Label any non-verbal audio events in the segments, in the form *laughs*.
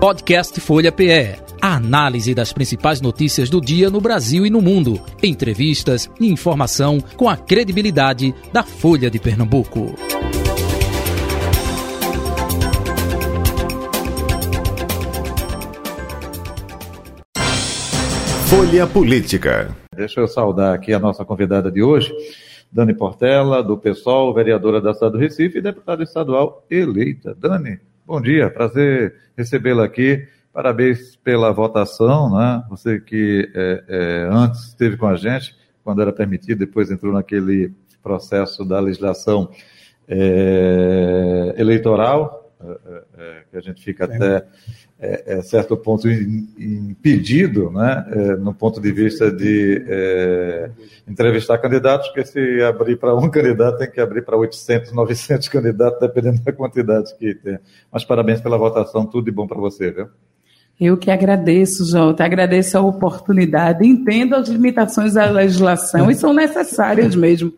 Podcast Folha PE. A análise das principais notícias do dia no Brasil e no mundo. Entrevistas e informação com a credibilidade da Folha de Pernambuco. Folha Política. Deixa eu saudar aqui a nossa convidada de hoje, Dani Portela, do PSOL, vereadora da cidade do Recife e deputada estadual eleita. Dani, bom dia, prazer recebê-la aqui. Parabéns pela votação, né? Você que é, é, antes esteve com a gente, quando era permitido, depois entrou naquele processo da legislação é, eleitoral, é, é, é, que a gente fica até é, é, certo ponto impedido, né, é, no ponto de vista de é, entrevistar candidatos, porque se abrir para um *laughs* candidato tem que abrir para 800, 900 candidatos, dependendo da quantidade que tem. Mas parabéns pela votação, tudo de bom para você, viu? Eu que agradeço, Jota, agradeço a oportunidade, entendo as limitações da legislação e são necessárias mesmo,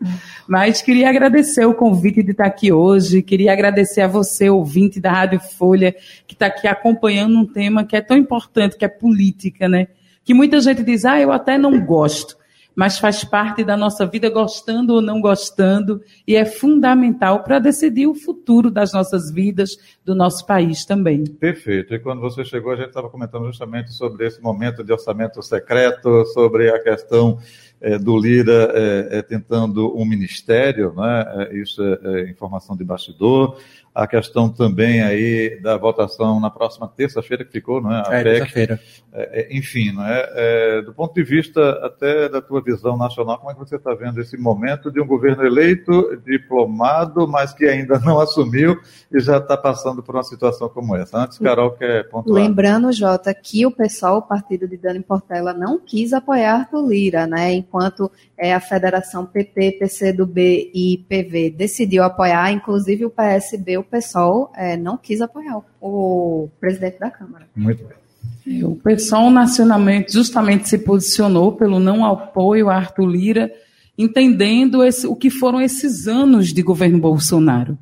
mas queria agradecer o convite de estar aqui hoje, queria agradecer a você, ouvinte da Rádio Folha, que está aqui acompanhando um tema que é tão importante, que é política, né? Que muita gente diz, ah, eu até não gosto mas faz parte da nossa vida, gostando ou não gostando, e é fundamental para decidir o futuro das nossas vidas, do nosso país também. Perfeito. E quando você chegou, a gente estava comentando justamente sobre esse momento de orçamento secreto, sobre a questão é, do Lira é, é, tentando um ministério, né? isso é informação de bastidor a questão também aí da votação na próxima terça-feira que ficou, não é? A é, terça-feira. É, é, enfim, não é? é? Do ponto de vista até da tua visão nacional, como é que você está vendo esse momento de um governo eleito, diplomado, mas que ainda não assumiu e já está passando por uma situação como essa? Antes, Carol quer pontuar. Lembrando, Jota, que o pessoal, o partido de Dani Portela, não quis apoiar Arthur Lira, né? Enquanto é, a federação PT, PCdoB e PV decidiu apoiar, inclusive o PSB, o PSOL é, não quis apoiar o, o, presidente da Câmara. Muito bem. É, o PSOL nacionalmente justamente se posicionou pelo não apoio a Arthur Lira, entendendo esse, o que foram esses anos de governo Bolsonaro.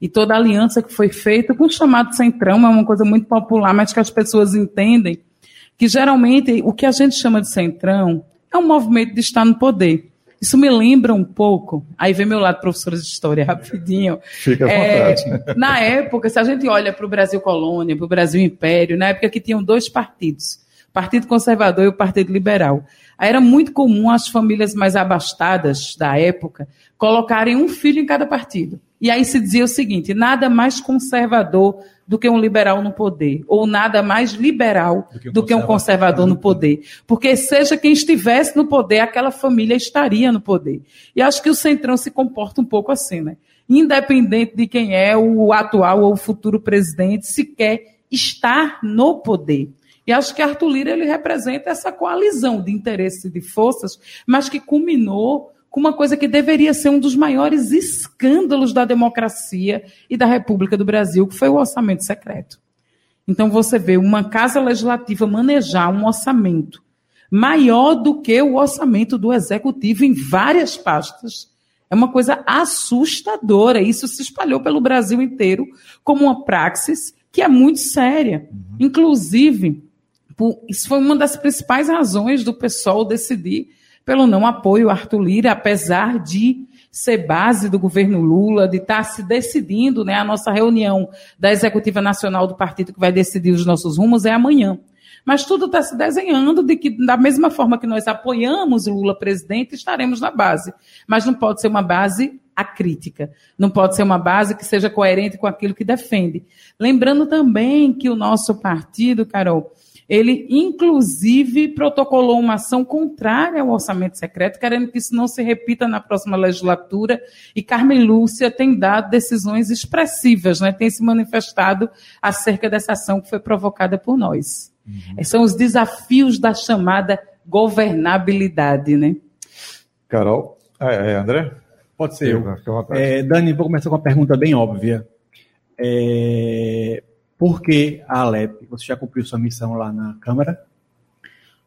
E toda a aliança que foi feita com o chamado Centrão é uma coisa muito popular, mas que as pessoas entendem que geralmente o que a gente chama de Centrão é um movimento de estar no poder. Isso me lembra um pouco. Aí vem meu lado professora de história, rapidinho. Fica à é, vontade. Na época, se a gente olha para o Brasil Colônia, para o Brasil Império, na época que tinham dois partidos, o Partido Conservador e o Partido Liberal. Aí era muito comum as famílias mais abastadas da época colocarem um filho em cada partido. E aí se dizia o seguinte: nada mais conservador do que um liberal no poder, ou nada mais liberal do que um, do que um conservador no poder. Porque seja quem estivesse no poder, aquela família estaria no poder. E acho que o Centrão se comporta um pouco assim, né? Independente de quem é o atual ou o futuro presidente, se quer estar no poder. E acho que Arthur Lira ele representa essa coalizão de interesses e de forças, mas que culminou com uma coisa que deveria ser um dos maiores escândalos da democracia e da República do Brasil, que foi o orçamento secreto. Então você vê uma casa legislativa manejar um orçamento maior do que o orçamento do executivo em várias pastas. É uma coisa assustadora. Isso se espalhou pelo Brasil inteiro como uma praxis que é muito séria. Uhum. Inclusive, isso foi uma das principais razões do pessoal decidir pelo não apoio a Arthur Lira, apesar de ser base do governo Lula, de estar se decidindo, né? A nossa reunião da Executiva Nacional do partido que vai decidir os nossos rumos é amanhã. Mas tudo está se desenhando de que, da mesma forma que nós apoiamos Lula presidente, estaremos na base. Mas não pode ser uma base acrítica. Não pode ser uma base que seja coerente com aquilo que defende. Lembrando também que o nosso partido, Carol, ele, inclusive, protocolou uma ação contrária ao orçamento secreto, querendo que isso não se repita na próxima legislatura. E Carmen Lúcia tem dado decisões expressivas, né? tem se manifestado acerca dessa ação que foi provocada por nós. Uhum. São os desafios da chamada governabilidade. Né? Carol. Ah, é, André? Pode ser eu. É, Dani, vou começar com uma pergunta bem óbvia. É, por que a Alep? Você já cumpriu sua missão lá na Câmara?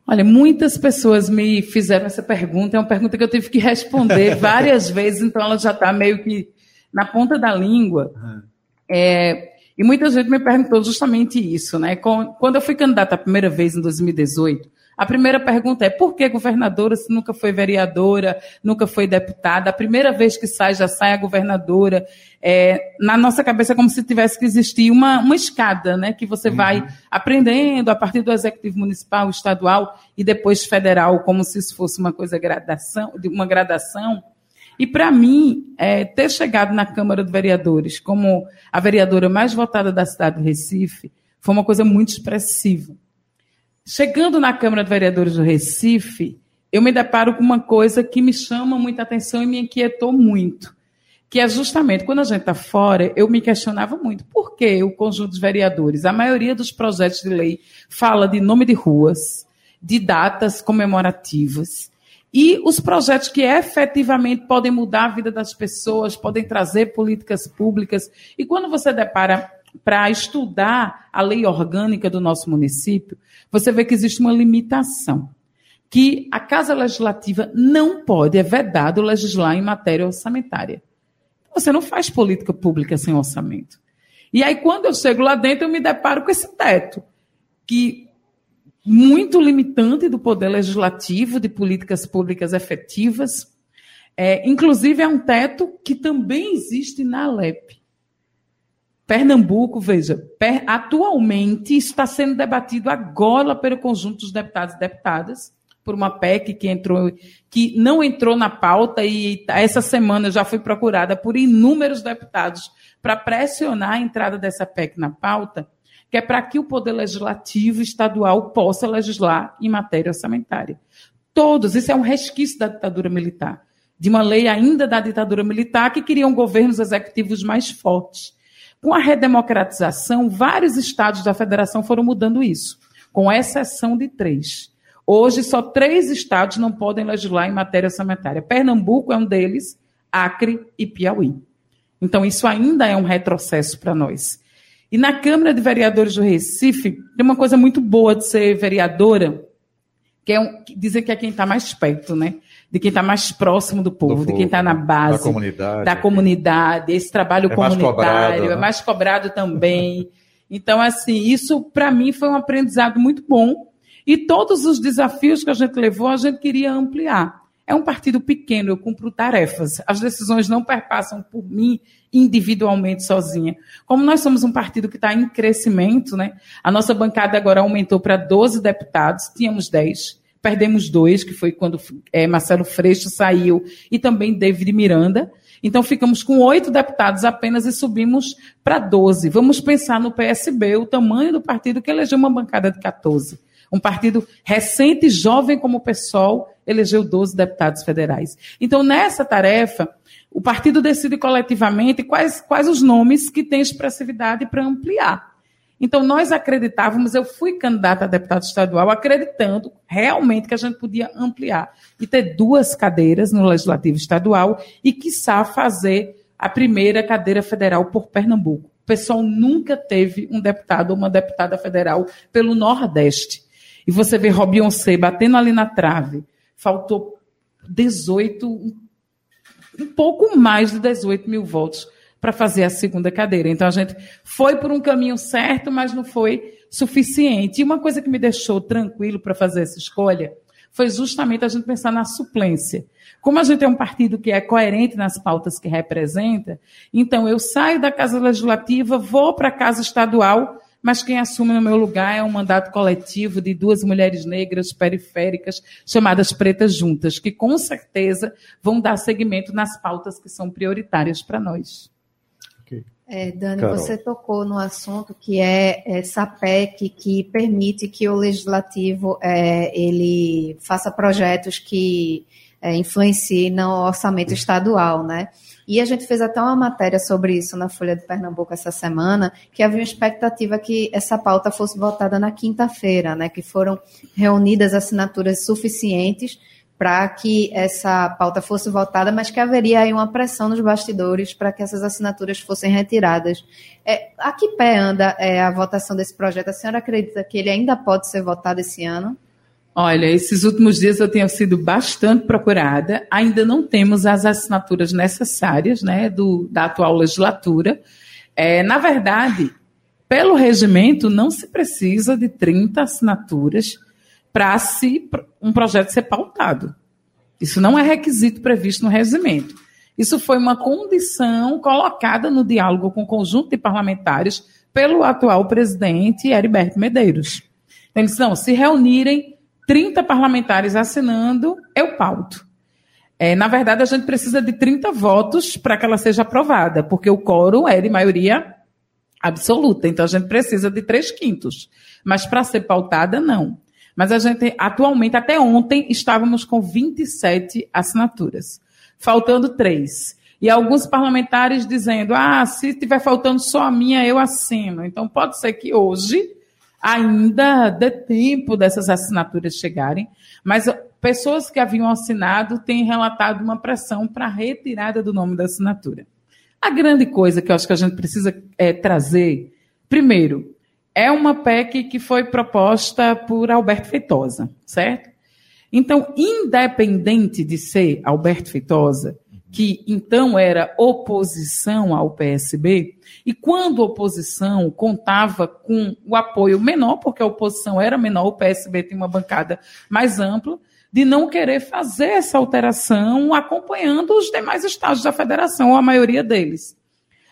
Olha, muitas pessoas me fizeram essa pergunta. É uma pergunta que eu tive que responder *laughs* várias vezes, então ela já está meio que na ponta da língua. Uhum. É, E muita gente me perguntou justamente isso, né? Quando eu fui candidata a primeira vez em 2018, a primeira pergunta é: por que governadora se nunca foi vereadora, nunca foi deputada? A primeira vez que sai, já sai a governadora. É, na nossa cabeça é como se tivesse que existir uma, uma escada, né? Que você uhum. vai aprendendo a partir do executivo municipal, estadual e depois federal, como se isso fosse uma coisa gradação, de uma gradação. E para mim, é, ter chegado na Câmara de Vereadores como a vereadora mais votada da cidade do Recife foi uma coisa muito expressiva. Chegando na Câmara de Vereadores do Recife, eu me deparo com uma coisa que me chama muita atenção e me inquietou muito. Que é justamente quando a gente está fora, eu me questionava muito. Por que o conjunto dos vereadores? A maioria dos projetos de lei fala de nome de ruas, de datas comemorativas. E os projetos que efetivamente podem mudar a vida das pessoas, podem trazer políticas públicas. E quando você depara para estudar a lei orgânica do nosso município, você vê que existe uma limitação. Que a Casa Legislativa não pode, é vedado legislar em matéria orçamentária. Você não faz política pública sem orçamento. E aí, quando eu chego lá dentro, eu me deparo com esse teto, que muito limitante do poder legislativo, de políticas públicas efetivas. É, inclusive, é um teto que também existe na Alep. Pernambuco, veja, per, atualmente está sendo debatido agora pelo conjunto dos deputados e deputadas, por uma PEC que entrou, que não entrou na pauta e essa semana já foi procurada por inúmeros deputados para pressionar a entrada dessa PEC na pauta, que é para que o Poder Legislativo estadual possa legislar em matéria orçamentária. Todos, isso é um resquício da ditadura militar, de uma lei ainda da ditadura militar que queriam governos executivos mais fortes. Com a redemocratização, vários estados da federação foram mudando isso, com exceção de três. Hoje, só três estados não podem legislar em matéria orçamentária. Pernambuco é um deles, Acre e Piauí. Então, isso ainda é um retrocesso para nós. E na Câmara de Vereadores do Recife, tem uma coisa muito boa de ser vereadora, que é um, dizer que é quem está mais perto, né? De quem está mais próximo do povo, do de quem está na base, da comunidade, da comunidade esse trabalho é comunitário, mais cobrado, é né? é mais cobrado também. *laughs* então, assim, isso para mim foi um aprendizado muito bom. E todos os desafios que a gente levou, a gente queria ampliar. É um partido pequeno, eu cumpro tarefas. As decisões não perpassam por mim individualmente sozinha. Como nós somos um partido que está em crescimento, né? A nossa bancada agora aumentou para 12 deputados, tínhamos 10 perdemos dois, que foi quando é, Marcelo Freixo saiu, e também David Miranda. Então ficamos com oito deputados apenas e subimos para 12. Vamos pensar no PSB, o tamanho do partido que elegeu uma bancada de 14. Um partido recente, jovem como o PSOL, elegeu 12 deputados federais. Então, nessa tarefa, o partido decide coletivamente quais, quais os nomes que têm expressividade para ampliar. Então, nós acreditávamos, eu fui candidata a deputado estadual, acreditando realmente que a gente podia ampliar e ter duas cadeiras no Legislativo Estadual e, quiçá, fazer a primeira cadeira federal por Pernambuco. O pessoal nunca teve um deputado ou uma deputada federal pelo Nordeste. E você vê Robinho C batendo ali na trave. Faltou 18, um pouco mais de 18 mil votos para fazer a segunda cadeira. Então a gente foi por um caminho certo, mas não foi suficiente. E uma coisa que me deixou tranquilo para fazer essa escolha foi justamente a gente pensar na suplência. Como a gente é um partido que é coerente nas pautas que representa, então eu saio da Casa Legislativa, vou para a Casa Estadual, mas quem assume no meu lugar é um mandato coletivo de duas mulheres negras periféricas, chamadas Pretas Juntas, que com certeza vão dar seguimento nas pautas que são prioritárias para nós. É, Dani, Carol. você tocou no assunto que é essa PEC que permite que o legislativo é, ele faça projetos que é, influenciem no orçamento estadual, né? E a gente fez até uma matéria sobre isso na Folha de Pernambuco essa semana, que havia uma expectativa que essa pauta fosse votada na quinta-feira, né? Que foram reunidas assinaturas suficientes para que essa pauta fosse votada, mas que haveria aí uma pressão nos bastidores para que essas assinaturas fossem retiradas. É, a que pé anda é, a votação desse projeto? A senhora acredita que ele ainda pode ser votado esse ano? Olha, esses últimos dias eu tenho sido bastante procurada. Ainda não temos as assinaturas necessárias né, do, da atual legislatura. É, na verdade, Pelo regimento, não se precisa de 30 assinaturas para se, um projeto ser pautado. Isso não é requisito previsto no regimento. Isso foi uma condição colocada no diálogo com o conjunto de parlamentares pelo atual presidente Heriberto Medeiros. Então, eles não, se reunirem 30 parlamentares assinando, eu pauto. É, na verdade, a gente precisa de 30 votos para que ela seja aprovada, porque o quórum é de maioria absoluta. Então, a gente precisa de três quintos. Mas para ser pautada, não. Mas a gente, atualmente, até ontem, estávamos com 27 assinaturas, faltando três. E alguns parlamentares dizendo: ah, se estiver faltando só a minha, eu assino. Então, pode ser que hoje ainda dê tempo dessas assinaturas chegarem, mas pessoas que haviam assinado têm relatado uma pressão para a retirada do nome da assinatura. A grande coisa que eu acho que a gente precisa é, trazer, primeiro, é uma PEC que foi proposta por Alberto Feitosa, certo? Então, independente de ser Alberto Feitosa, que então era oposição ao PSB, e quando oposição contava com o apoio menor, porque a oposição era menor, o PSB tem uma bancada mais ampla, de não querer fazer essa alteração acompanhando os demais estados da federação, ou a maioria deles.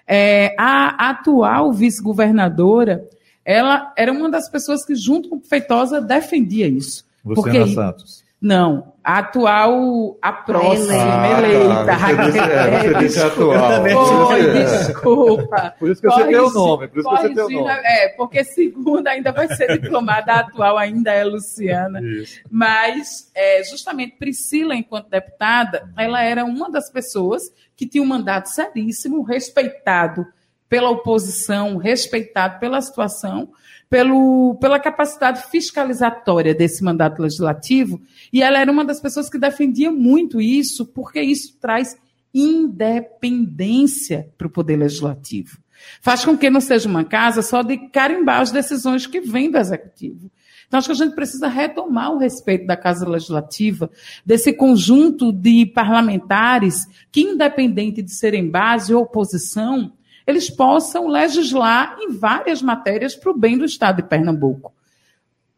É, a atual vice-governadora ela era uma das pessoas que, junto com Feitosa, defendia isso. Luciana porque, Santos. Não, a atual, a próxima ah, eleita. Tá. Você disse, é, você disse atual. Foi, desculpa. Por isso que você tem o nome. Por isso que você o nome. É, porque segunda ainda vai ser diplomada, a atual ainda é Luciana. Isso. Mas, é, justamente, Priscila, enquanto deputada, ela era uma das pessoas que tinha um mandato seríssimo, respeitado pela oposição, respeitado pela situação, pelo, pela capacidade fiscalizatória desse mandato legislativo, e ela era uma das pessoas que defendia muito isso, porque isso traz independência para o poder legislativo. Faz com que não seja uma casa só de carimbar as decisões que vêm do executivo. Então, acho que a gente precisa retomar o respeito da Casa Legislativa, desse conjunto de parlamentares que, independente de serem base ou oposição, eles possam legislar em várias matérias para o bem do Estado de Pernambuco.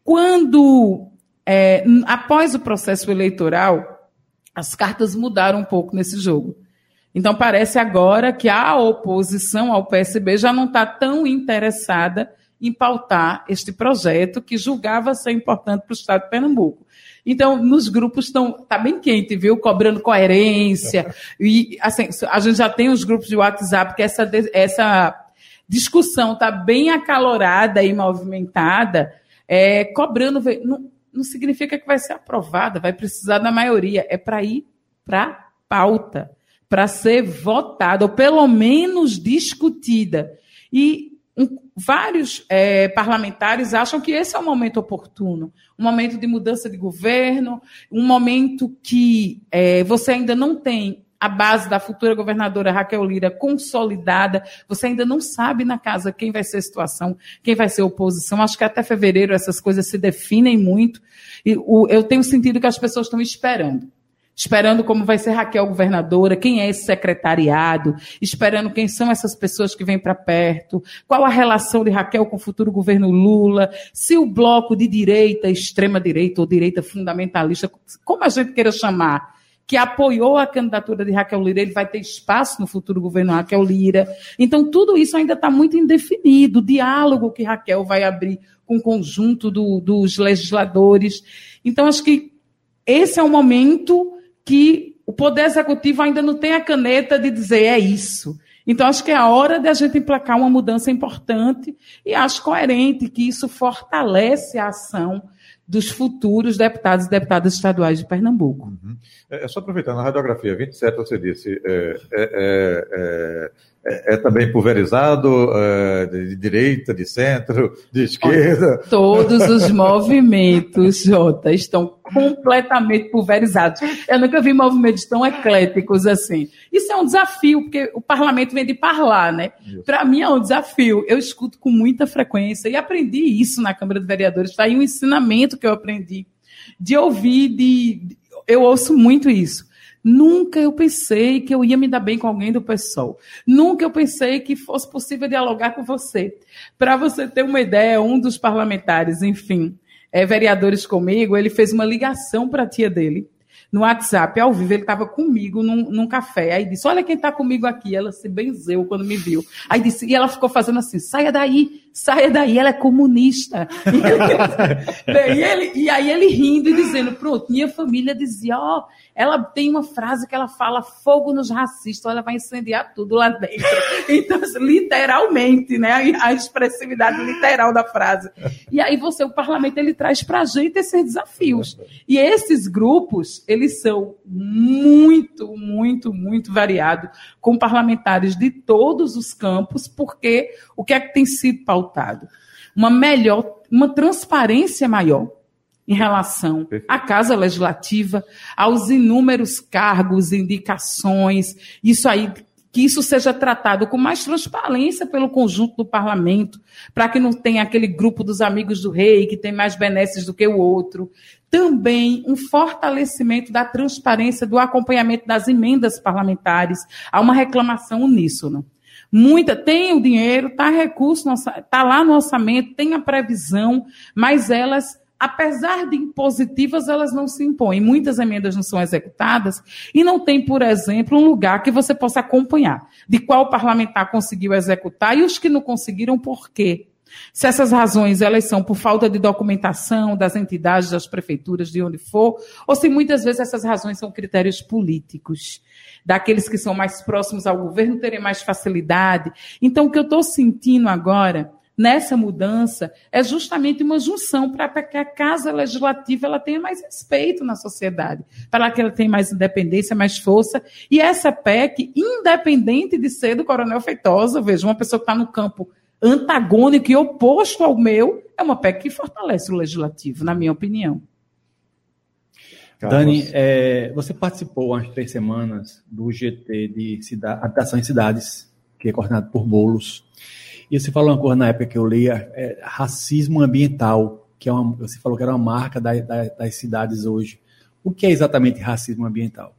Quando, é, após o processo eleitoral, as cartas mudaram um pouco nesse jogo. Então, parece agora que a oposição ao PSB já não está tão interessada em pautar este projeto que julgava ser importante para o Estado de Pernambuco. Então, nos grupos estão tá bem quente, viu? Cobrando coerência. *laughs* E assim, a gente já tem os grupos de WhatsApp que essa, essa discussão está bem acalorada e movimentada, é, cobrando. Não, não significa que vai ser aprovada, vai precisar da maioria. É para ir para pauta, para ser votada, ou pelo menos discutida. E um, vários é, parlamentares acham que esse é o momento oportuno, um momento de mudança de governo, um momento que é, você ainda não tem a base da futura governadora Raquel Lira consolidada, você ainda não sabe na casa quem vai ser a situação, quem vai ser a oposição. Acho que até fevereiro essas coisas se definem muito. E o, eu tenho sentido que as pessoas estão esperando esperando como vai ser Raquel governadora, quem é esse secretariado, esperando quem são essas pessoas que vêm para perto, qual a relação de Raquel com o futuro governo Lula, se o bloco de direita, extrema direita ou direita fundamentalista, como a gente queira chamar, que apoiou a candidatura de Raquel Lira, ele vai ter espaço no futuro governo Raquel Lira. Então, tudo isso ainda está muito indefinido. O diálogo que Raquel vai abrir com o conjunto do, dos legisladores. Então, acho que esse é o momento que o Poder Executivo ainda não tem a caneta de dizer é isso. Então, acho que é a hora de a gente emplacar uma mudança importante e acho coerente que isso fortalece a ação dos futuros deputados e deputadas estaduais de Pernambuco. Uhum. É, é, só aproveitando, a radiografia 27, você disse, é, é, é, é é, é, também pulverizado, é, de direita, de centro, de esquerda. Todos os *laughs* movimentos, Jota, estão completamente pulverizados. Eu nunca vi movimentos tão ecléticos assim. Isso é um desafio, porque o parlamento vem de parlar, né? Para mim é um desafio. Eu escuto com muita frequência e aprendi isso na Câmara de Vereadores. Está aí um ensinamento que eu aprendi de ouvir, de eu ouço muito isso Nunca eu pensei que eu ia me dar bem com alguém do PSOL. Nunca eu pensei que fosse possível dialogar com você. Para você ter uma ideia, um dos parlamentares, enfim, é, vereadores comigo, ele fez uma ligação para a tia dele no WhatsApp, ao vivo, ele estava comigo num, num, café. Aí disse: Olha quem está comigo aqui. Ela se benzeu quando me viu. Aí disse, e ela ficou fazendo assim: saia daí, saia daí, ela é comunista. *laughs* E, ele, e aí ele rindo e dizendo: Pronto, minha família dizia: Ó, oh, ela tem uma frase que ela fala: fogo nos racistas, ela vai incendiar tudo lá dentro. *laughs* Então, assim, literalmente, né? A expressividade literal da frase. E aí você, o parlamento, ele traz para a gente esses desafios. E esses grupos, eles são muito, muito, muito variados, com parlamentares de todos os campos, porque o que é que tem sido pautado? Uma melhor, uma transparência maior em relação à Casa Legislativa, aos inúmeros cargos, indicações, isso aí, que isso seja tratado com mais transparência pelo conjunto do parlamento, para que não tenha aquele grupo dos amigos do rei que tem mais benesses do que o outro. Também um fortalecimento da transparência do acompanhamento das emendas parlamentares. Há uma reclamação uníssona. Muita, tem o dinheiro, está recurso, está lá no orçamento, tem a previsão, mas elas apesar de impositivas, elas não se impõem. Muitas emendas não são executadas e não tem, por exemplo, um lugar que você possa acompanhar de qual parlamentar conseguiu executar e os que não conseguiram, por quê. Se essas razões elas são por falta de documentação das entidades, das prefeituras, de onde for, ou se muitas vezes essas razões são critérios políticos, daqueles que são mais próximos ao governo terem mais facilidade. Então, o que eu estou sentindo agora nessa mudança é justamente uma junção para que a casa legislativa ela tenha mais respeito na sociedade, para que ela tenha mais independência, mais força. E essa PEC, independente de ser do Coronel Feitosa, veja, uma pessoa que está no campo antagônico e oposto ao meu, é uma PEC que fortalece o legislativo, na minha opinião. Dani, é, você participou há três semanas do GT de cidade, Habitação em Cidades, que é coordenado por Bolos. E você falou uma coisa na época que eu lia, é, racismo ambiental, que é uma, você falou que era uma marca da, da, das cidades hoje. O que é exatamente racismo ambiental?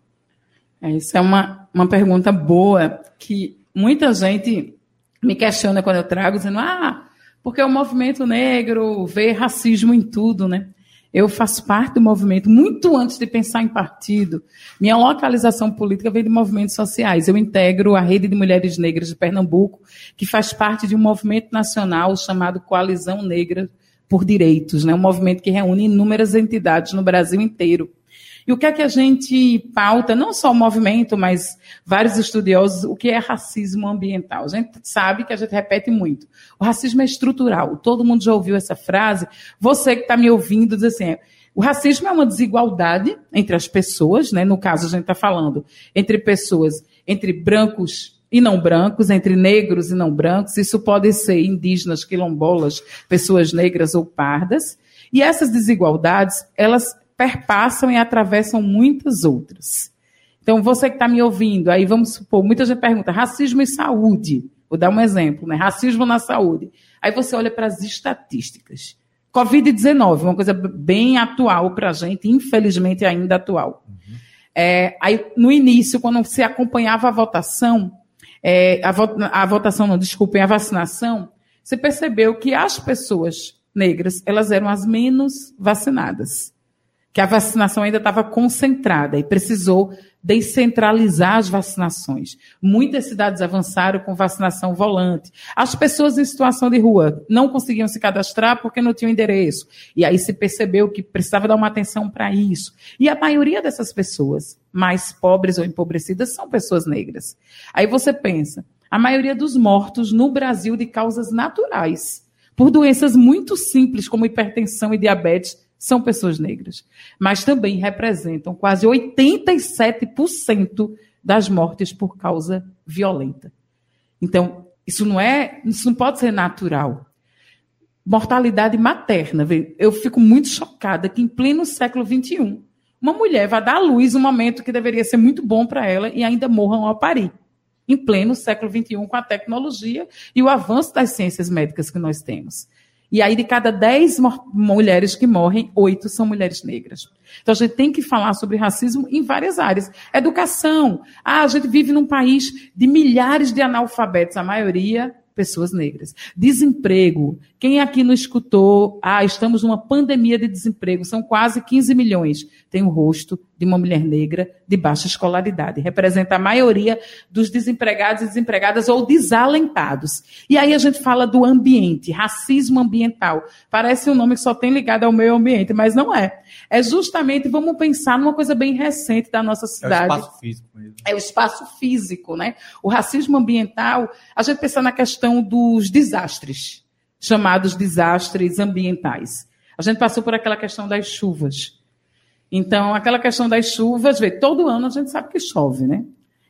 É, isso é uma, uma pergunta boa que muita gente me questiona quando eu trago, dizendo, ah, porque o movimento negro vê racismo em tudo, né? Eu faço parte do movimento muito antes de pensar em partido. Minha localização política veio de movimentos sociais. Eu integro a Rede de Mulheres Negras de Pernambuco, que faz parte de um movimento nacional chamado Coalizão Negra por Direitos, né? um movimento que reúne inúmeras entidades no Brasil inteiro. E o que é que a gente pauta, não só o movimento, mas vários estudiosos, o que é racismo ambiental? A gente sabe que a gente repete muito. O racismo é estrutural. Todo mundo já ouviu essa frase. Você que está me ouvindo diz assim, o racismo é uma desigualdade entre as pessoas, né? No caso, a gente está falando entre pessoas, entre brancos e não brancos, entre negros e não brancos. Isso pode ser indígenas, quilombolas, pessoas negras ou pardas. E essas desigualdades, elas perpassam e atravessam muitas outras. Então, você que está me ouvindo, aí vamos supor, muita gente pergunta, racismo e saúde. Vou dar um exemplo, né? Racismo na saúde. Aí você olha para as estatísticas. Covid-19, uma coisa bem atual para a gente, infelizmente ainda atual. Uhum. É, aí, no início, quando se acompanhava a votação, é, a, vo a votação, não, desculpem, a vacinação, você percebeu que as pessoas negras, elas eram as menos vacinadas que a vacinação ainda estava concentrada e precisou descentralizar as vacinações. Muitas cidades avançaram com vacinação volante. As pessoas em situação de rua não conseguiam se cadastrar porque não tinham endereço. E aí se percebeu que precisava dar uma atenção para isso. E a maioria dessas pessoas mais pobres ou empobrecidas são pessoas negras. Aí você pensa, a maioria dos mortos no Brasil de causas naturais, por doenças muito simples como hipertensão e diabetes, são pessoas negras, mas também representam quase 87% das mortes por causa violenta. Então, isso não é, isso não pode ser natural. Mortalidade materna, eu fico muito chocada que em pleno século XXI, uma mulher vai dar à luz um momento que deveria ser muito bom para ela e ainda morram ao parir. Em pleno século XXI, com a tecnologia e o avanço das ciências médicas que nós temos. E aí, de cada 10 mulheres que morrem, oito são mulheres negras. Então, a gente tem que falar sobre racismo em várias áreas. Educação. Ah, a gente vive num país de milhares de analfabetos, a maioria pessoas negras. Desemprego. Quem aqui não escutou? Ah, estamos numa pandemia de desemprego. São quase 15 milhões. Tem o rosto de uma mulher negra de baixa escolaridade. Representa a maioria dos desempregados e desempregadas ou desalentados. E aí a gente fala do ambiente, racismo ambiental. Parece um nome que só tem ligado ao meio ambiente, mas não é. É justamente, vamos pensar numa coisa bem recente da nossa cidade. É o espaço físico mesmo. É o espaço físico, né? O racismo ambiental, a gente pensa na questão dos desastres, chamados desastres ambientais. A gente passou por aquela questão das chuvas. Então, aquela questão das chuvas, vê, todo ano a gente sabe que chove, né?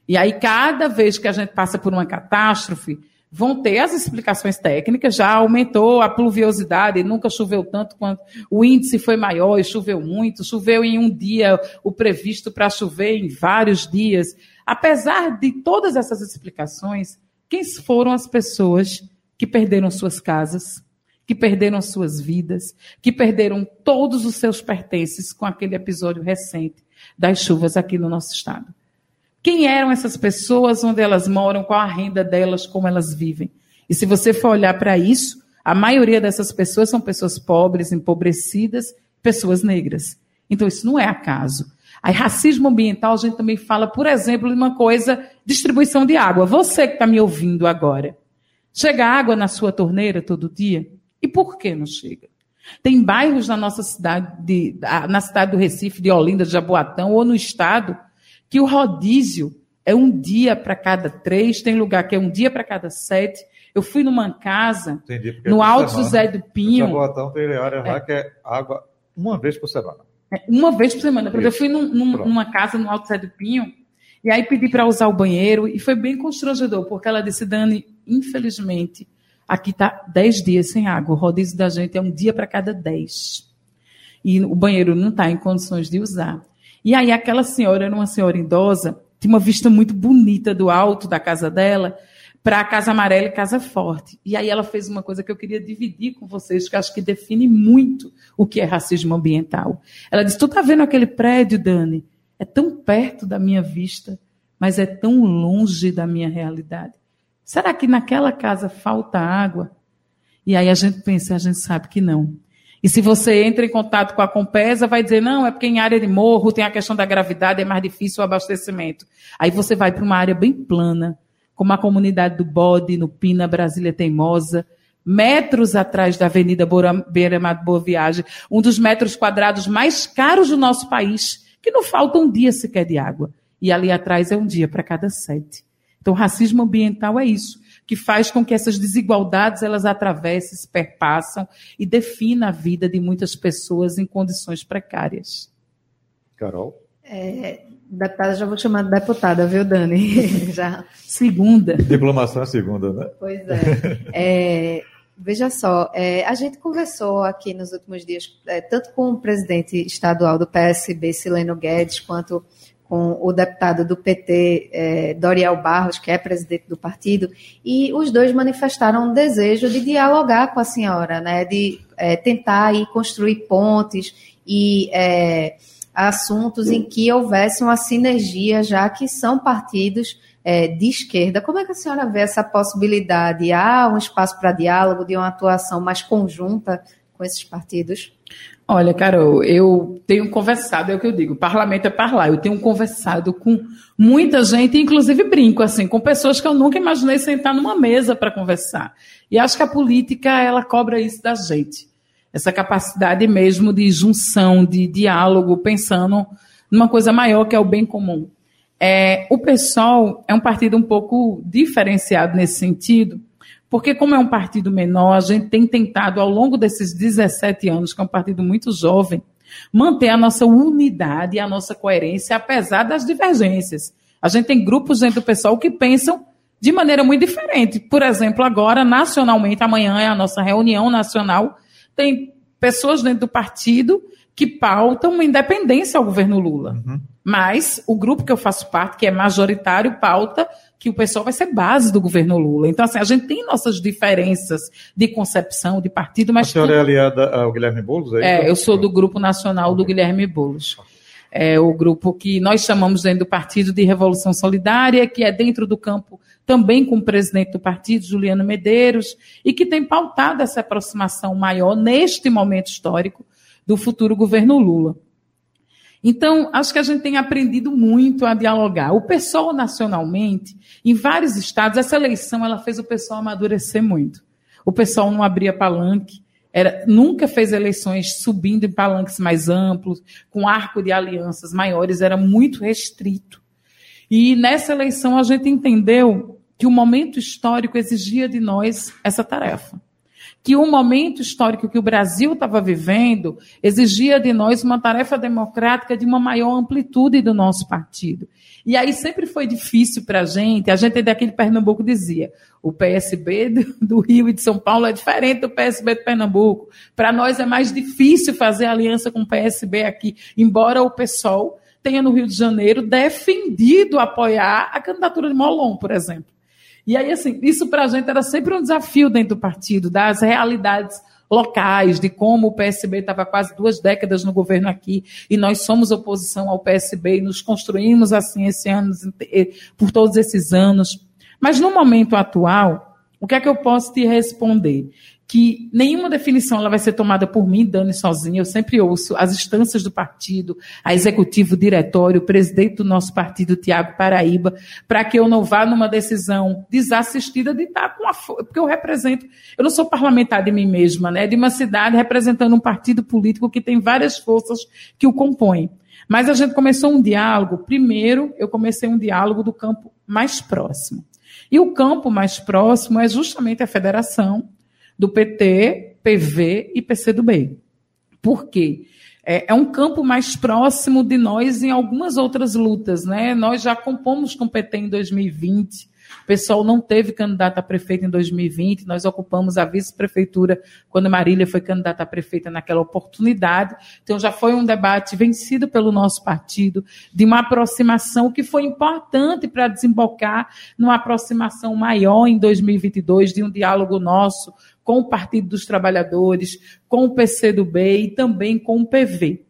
E aí, cada vez que a gente passa por uma catástrofe, vão ter as explicações técnicas, já aumentou a pluviosidade, nunca choveu tanto quanto o índice foi maior e choveu muito, choveu em um dia o previsto para chover em vários dias. Apesar de todas essas explicações, quem foram as pessoas que perderam suas casas, que perderam suas vidas, que perderam todos os seus pertences com aquele episódio recente das chuvas aqui no nosso estado? Quem eram essas pessoas, onde elas moram, qual a renda delas, como elas vivem. E se você for olhar para isso, a maioria dessas pessoas são pessoas pobres, empobrecidas, pessoas negras. Então isso não é acaso. Aí, racismo ambiental, a gente também fala, por exemplo, de uma coisa, distribuição de água. Você que está me ouvindo agora, chega água na sua torneira todo dia? E por que não chega? Tem bairros na nossa cidade, de, na cidade do Recife, de Olinda, de Jaboatão, ou no estado, que o rodízio é um dia para cada três, tem lugar que é um dia para cada sete. Eu fui numa casa, Entendi, no Alto José do Pinho. Jaboatão tem área lá é. que é água uma vez por semana. É, uma vez por semana. Porque eu fui num, num, numa casa no Alto José do Pinho, e aí pedi para usar o banheiro, e foi bem constrangedor, porque ela disse, Dani, infelizmente, aqui está dez dias sem água. O rodízio da gente é um dia para cada dez. E o banheiro não está em condições de usar. E aí aquela senhora era uma senhora idosa, tinha uma vista muito bonita do alto da casa dela para a Casa Amarela e Casa Forte. E aí ela fez uma coisa que eu queria dividir com vocês, que acho que define muito o que é racismo ambiental. Ela disse: "Tu tá vendo aquele prédio, Dani? É tão perto da minha vista, mas é tão longe da minha realidade. Será que naquela casa falta água?" E aí a gente pensa, a gente sabe que não. E se você entra em contato com a Compesa, vai dizer, não, é porque em área de morro tem a questão da gravidade, é mais difícil o abastecimento. Aí você vai para uma área bem plana, como a comunidade do Bode, no Pina, Brasília Teimosa, metros atrás da Avenida Beira-Mar Boa Viagem, um dos metros quadrados mais caros do nosso país, que não falta um dia sequer de água. E ali atrás é um dia para cada sete. Então, racismo ambiental é isso que faz com que essas desigualdades elas atravessem, se perpassam e defina a vida de muitas pessoas em condições precárias. Carol? É, deputada, já vou chamar de deputada, viu, Dani? *laughs* já. Segunda. Diplomação é segunda, né? Pois é. é veja só, é, a gente conversou aqui nos últimos dias, é, tanto com o presidente estadual do PSB, Sileno Guedes, quanto com o deputado do PT, é, Doriel Barros, que é presidente do partido, e os dois manifestaram um desejo de dialogar com a senhora, né, de é, tentar ir construir pontes e é, assuntos em que houvesse uma sinergia, já que são partidos é, de esquerda. Como é que a senhora vê essa possibilidade? Há um espaço para diálogo, de uma atuação mais conjunta com esses partidos? Olha, Carol, eu tenho conversado, é o que eu digo, parlamento é parlar. Eu tenho conversado com muita gente, inclusive brinco, assim, com pessoas que eu nunca imaginei sentar numa mesa para conversar. E acho que a política, ela cobra isso da gente. Essa capacidade mesmo de junção, de diálogo, pensando numa coisa maior que é o bem comum. É, o PSOL é um partido um pouco diferenciado nesse sentido, porque, como é um partido menor, a gente tem tentado, ao longo desses 17 anos, que é um partido muito jovem, manter a nossa unidade e a nossa coerência, apesar das divergências. A gente tem grupos dentro do pessoal que pensam de maneira muito diferente. Por exemplo, agora, nacionalmente, amanhã é a nossa reunião nacional, tem pessoas dentro do partido que pautam uma independência ao governo Lula. Uhum. Mas o grupo que eu faço parte, que é majoritário, pauta que o pessoal vai ser base do governo Lula. Então, assim, a gente tem nossas diferenças de concepção, de partido, mas. A senhora é aliada ao Guilherme Boulos? É, é eu sou do grupo nacional do Guilherme Boulos. É o grupo que nós chamamos dentro do Partido de Revolução Solidária, que é dentro do campo também com o presidente do partido, Juliano Medeiros, e que tem pautado essa aproximação maior neste momento histórico do futuro governo Lula. Então, acho que a gente tem aprendido muito a dialogar. O pessoal nacionalmente, em vários estados, essa eleição ela fez o pessoal amadurecer muito. O pessoal não abria palanque, era, nunca fez eleições subindo em palanques mais amplos, com arco de alianças maiores, era muito restrito. E nessa eleição a gente entendeu que o momento histórico exigia de nós essa tarefa que o momento histórico que o Brasil estava vivendo exigia de nós uma tarefa democrática de uma maior amplitude do nosso partido. E aí sempre foi difícil para a gente, a gente daqui de Pernambuco dizia, o PSB do Rio e de São Paulo é diferente do PSB de Pernambuco. Para nós é mais difícil fazer aliança com o PSB aqui, embora o PSOL tenha no Rio de Janeiro defendido apoiar a candidatura de Molon, por exemplo. E aí, assim, isso para a gente era sempre um desafio dentro do partido, das realidades locais, de como o PSB estava quase duas décadas no governo aqui, e nós somos oposição ao PSB e nos construímos assim esse ano, por todos esses anos. Mas no momento atual, o que é que eu posso te responder? Que nenhuma definição ela vai ser tomada por mim, Dani, sozinha. Eu sempre ouço as instâncias do partido, a executivo, o diretório, o presidente do nosso partido, Tiago Paraíba, para que eu não vá numa decisão desassistida de estar com a porque eu represento, eu não sou parlamentar de mim mesma, né? De uma cidade representando um partido político que tem várias forças que o compõem. Mas a gente começou um diálogo. Primeiro, eu comecei um diálogo do campo mais próximo. E o campo mais próximo é justamente a federação, do PT, PV e PCdoB. Por quê? É, é, um campo mais próximo de nós em algumas outras lutas, né? Nós já compomos com o PT em 2020, o pessoal não teve candidato a prefeito em 2020, nós ocupamos a vice-prefeitura quando Marília foi candidata a prefeita naquela oportunidade. Então já foi um debate vencido pelo nosso partido, de uma aproximação que foi importante para desembocar numa aproximação maior em 2022, de um diálogo nosso com o Partido dos Trabalhadores, com o PCdoB e também com o PV.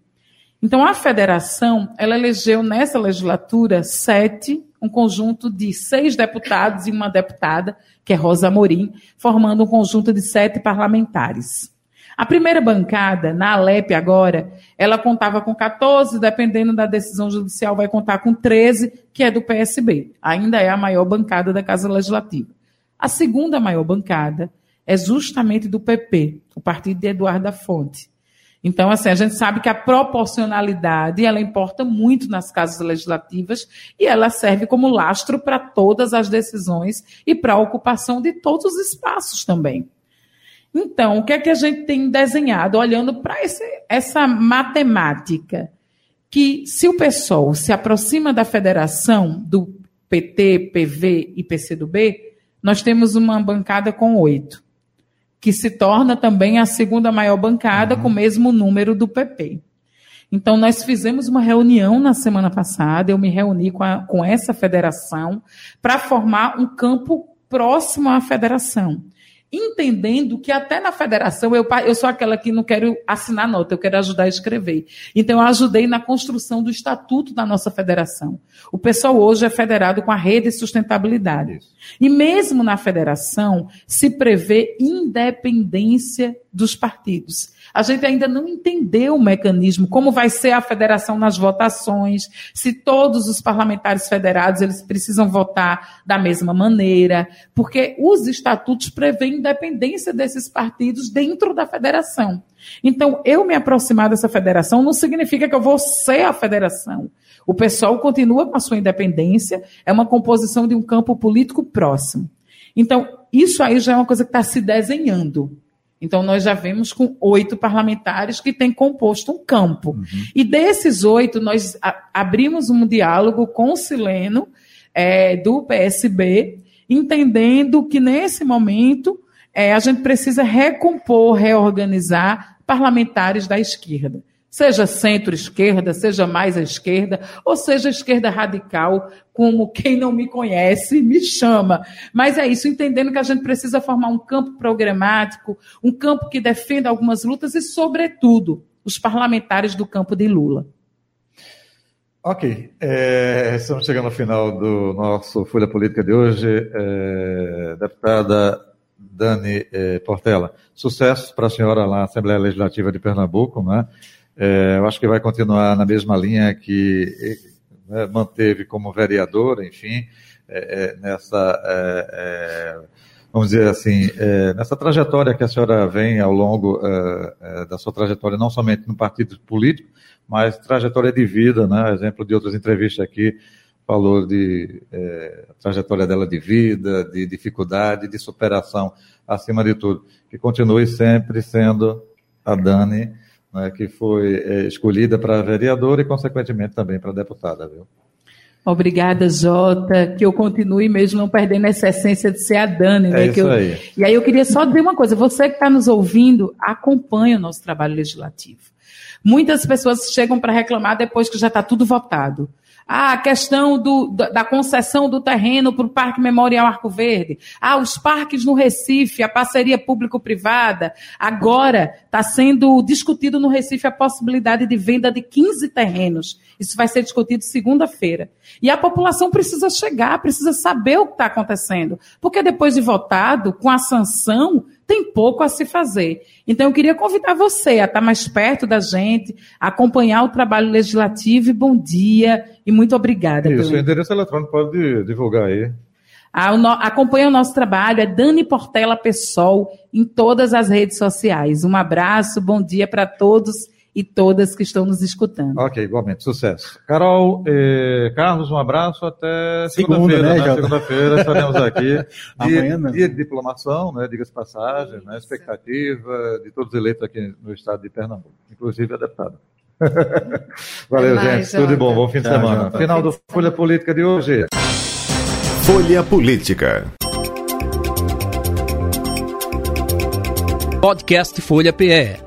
Então, a federação, ela elegeu nessa legislatura sete um conjunto de seis deputados e uma deputada, que é Rosa Morim, formando um conjunto de sete parlamentares. A primeira bancada, na Alep agora, ela contava com 14, dependendo da decisão judicial, vai contar com 13, que é do PSB. Ainda é a maior bancada da Casa Legislativa. A segunda maior bancada é justamente do PP, o partido de Eduardo da Fonte. Então, assim, a gente sabe que a proporcionalidade, ela importa muito nas casas legislativas e ela serve como lastro para todas as decisões e para a ocupação de todos os espaços também. Então, o que é que a gente tem desenhado, olhando para essa matemática? Que se o PSOL se aproxima da federação do PT, PV e PCdoB, nós temos uma bancada com oito que se torna também a segunda maior bancada uhum. com o mesmo número do PP. Então, nós fizemos uma reunião na semana passada, eu me reuni com, a, com essa federação para formar um campo próximo à federação entendendo que até na federação eu, eu sou aquela que não quero assinar nota, eu quero ajudar a escrever. Então eu ajudei na construção do estatuto da nossa federação. O pessoal hoje é federado com a rede de sustentabilidade. E mesmo na federação se prevê independência dos partidos. A gente ainda não entendeu o mecanismo, como vai ser a federação nas votações, se todos os parlamentares federados eles precisam votar da mesma maneira, porque os estatutos prevêem independência desses partidos dentro da federação. Então, eu me aproximar dessa federação não significa que eu vou ser a federação. O pessoal continua com a sua independência, é uma composição de um campo político próximo. Então, isso aí já é uma coisa que está se desenhando. Então, nós já vemos com oito parlamentares que têm composto um campo. Uhum. E desses oito, nós abrimos um diálogo com o Sileno, é, do PSB, entendendo que nesse momento é, a gente precisa recompor, reorganizar parlamentares da esquerda seja centro-esquerda, seja mais à esquerda, ou seja esquerda radical, como quem não me conhece me chama. Mas é isso, entendendo que a gente precisa formar um campo programático, um campo que defenda algumas lutas e, sobretudo, os parlamentares do campo de Lula. Ok, é, estamos chegando ao final do nosso Folha Política de hoje. É, deputada Dani é, Portela, sucesso para a senhora lá na Assembleia Legislativa de Pernambuco, né? É, eu acho que vai continuar na mesma linha que né, manteve como vereadora, enfim, é, é nessa, é, é, vamos dizer assim, é, nessa trajetória que a senhora vem ao longo da sua trajetória, não somente no partido político, mas trajetória de vida, né? Exemplo de outras entrevistas aqui, falou de trajetória dela de vida, de dificuldade, de superação, acima de tudo. Que continue sempre sendo a Dani né, que foi é, escolhida para vereadora e, consequentemente, também para deputada, viu? Obrigada, Jota. Que eu continue mesmo não perdendo essa essência de ser a Dani. Né? É isso eu... aí. E aí eu queria só dizer uma coisa. Você que está nos ouvindo, acompanhe o nosso trabalho legislativo. Muitas pessoas chegam para reclamar depois que já está tudo votado. Ah, a questão do, da concessão do terreno para o Parque Memorial Arco Verde. Ah, os parques no Recife, a parceria público-privada. Agora está sendo discutido no Recife a possibilidade de venda de 15 terrenos. Isso vai ser discutido segunda-feira. E a população precisa chegar, precisa saber o que está acontecendo. Porque depois de votado, com a sanção, tem pouco a se fazer. Então, eu queria convidar você a estar mais perto da gente, acompanhar o trabalho legislativo. E bom dia e muito obrigada. Isso, pelo... o endereço eletrônico pode divulgar aí. Ah, o no... Acompanha o nosso trabalho, é Dani Portela Pessoal, em todas as redes sociais. Um abraço, bom dia para todos e todas que estão nos escutando. Ok, igualmente, sucesso. Carol, eh, Carlos, um abraço até segunda-feira. Segunda, né? Segunda-feira estaremos aqui. *laughs* dia, dia de diplomação, né? diga-se passagem, né? expectativa de todos eleitos aqui no estado de Pernambuco, inclusive a deputada. *laughs* Valeu, mais, gente. Tudo de bom. Bom fim de semana. Final do Folha Política de hoje. Folha Política. Podcast Folha PE